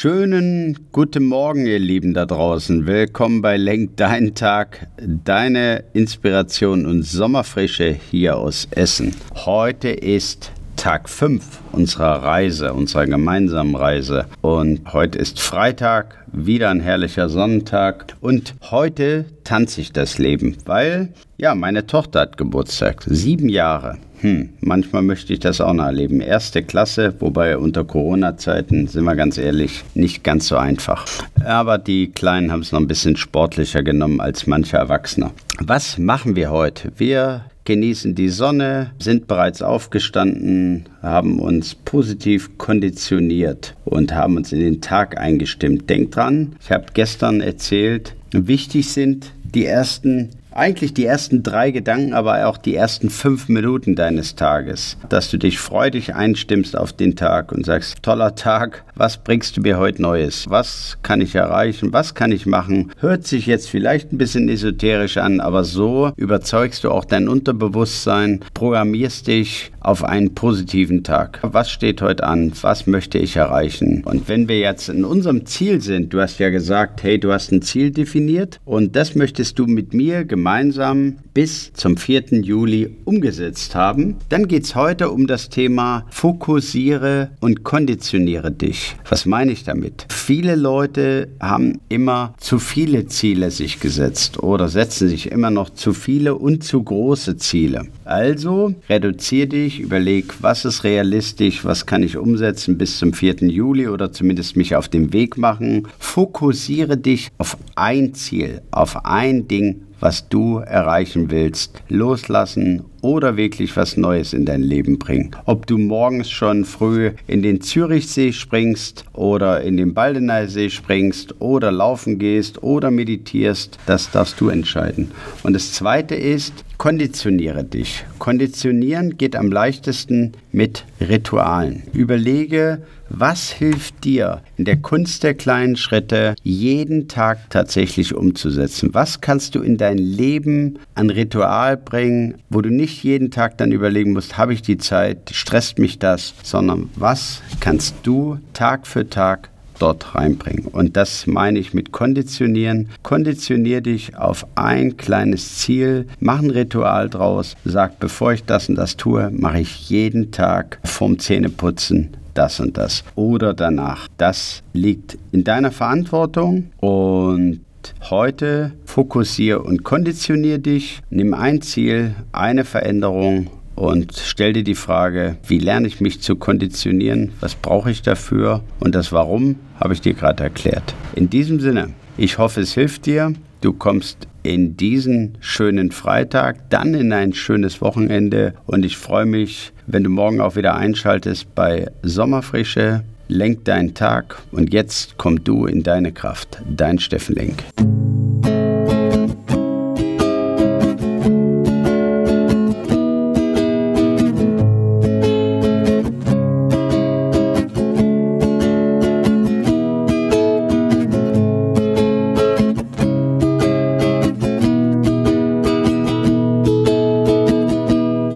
Schönen guten Morgen, ihr Lieben da draußen. Willkommen bei Lenk deinen Tag, deine Inspiration und Sommerfrische hier aus Essen. Heute ist Tag 5 unserer Reise, unserer gemeinsamen Reise. Und heute ist Freitag, wieder ein herrlicher Sonnentag. Und heute tanze ich das Leben, weil, ja, meine Tochter hat Geburtstag, sieben Jahre. Hm, manchmal möchte ich das auch noch erleben. Erste Klasse, wobei unter Corona-Zeiten, sind wir ganz ehrlich, nicht ganz so einfach. Aber die Kleinen haben es noch ein bisschen sportlicher genommen als manche Erwachsene. Was machen wir heute? Wir genießen die Sonne, sind bereits aufgestanden, haben uns positiv konditioniert und haben uns in den Tag eingestimmt. Denkt dran, ich habe gestern erzählt, wichtig sind die ersten eigentlich die ersten drei Gedanken, aber auch die ersten fünf Minuten deines Tages, dass du dich freudig einstimmst auf den Tag und sagst, toller Tag, was bringst du mir heute Neues? Was kann ich erreichen? Was kann ich machen? Hört sich jetzt vielleicht ein bisschen esoterisch an, aber so überzeugst du auch dein Unterbewusstsein, programmierst dich auf einen positiven Tag. Was steht heute an? Was möchte ich erreichen? Und wenn wir jetzt in unserem Ziel sind, du hast ja gesagt, hey, du hast ein Ziel definiert und das möchtest du mit mir gemeinsam bis zum 4. Juli umgesetzt haben, dann geht es heute um das Thema Fokussiere und konditioniere dich. Was meine ich damit? Viele Leute haben immer zu viele Ziele sich gesetzt oder setzen sich immer noch zu viele und zu große Ziele. Also reduziere dich, überleg, was ist realistisch, was kann ich umsetzen bis zum 4. Juli oder zumindest mich auf den Weg machen. Fokussiere dich auf ein Ziel, auf ein Ding, was du erreichen willst, loslassen oder wirklich was Neues in dein Leben bringen. Ob du morgens schon früh in den Zürichsee springst oder in den Baldeneysee springst oder laufen gehst oder meditierst, das darfst du entscheiden. Und das Zweite ist, konditioniere dich. Konditionieren geht am leichtesten mit Ritualen. Überlege, was hilft dir in der Kunst der kleinen Schritte jeden Tag tatsächlich umzusetzen? Was kannst du in dein Leben an Ritual bringen, wo du nicht jeden Tag dann überlegen musst, habe ich die Zeit, stresst mich das, sondern was kannst du Tag für Tag dort reinbringen. Und das meine ich mit konditionieren. Konditionier dich auf ein kleines Ziel, mach ein Ritual draus, sag, bevor ich das und das tue, mache ich jeden Tag vorm Zähneputzen das und das oder danach. Das liegt in deiner Verantwortung und heute fokussiere und konditioniere dich, nimm ein Ziel, eine Veränderung und stell dir die Frage, wie lerne ich mich zu konditionieren, was brauche ich dafür und das Warum habe ich dir gerade erklärt. In diesem Sinne, ich hoffe, es hilft dir. Du kommst in diesen schönen Freitag, dann in ein schönes Wochenende und ich freue mich, wenn du morgen auch wieder einschaltest bei Sommerfrische. Lenk deinen Tag und jetzt komm du in deine Kraft. Dein Steffen Lenk.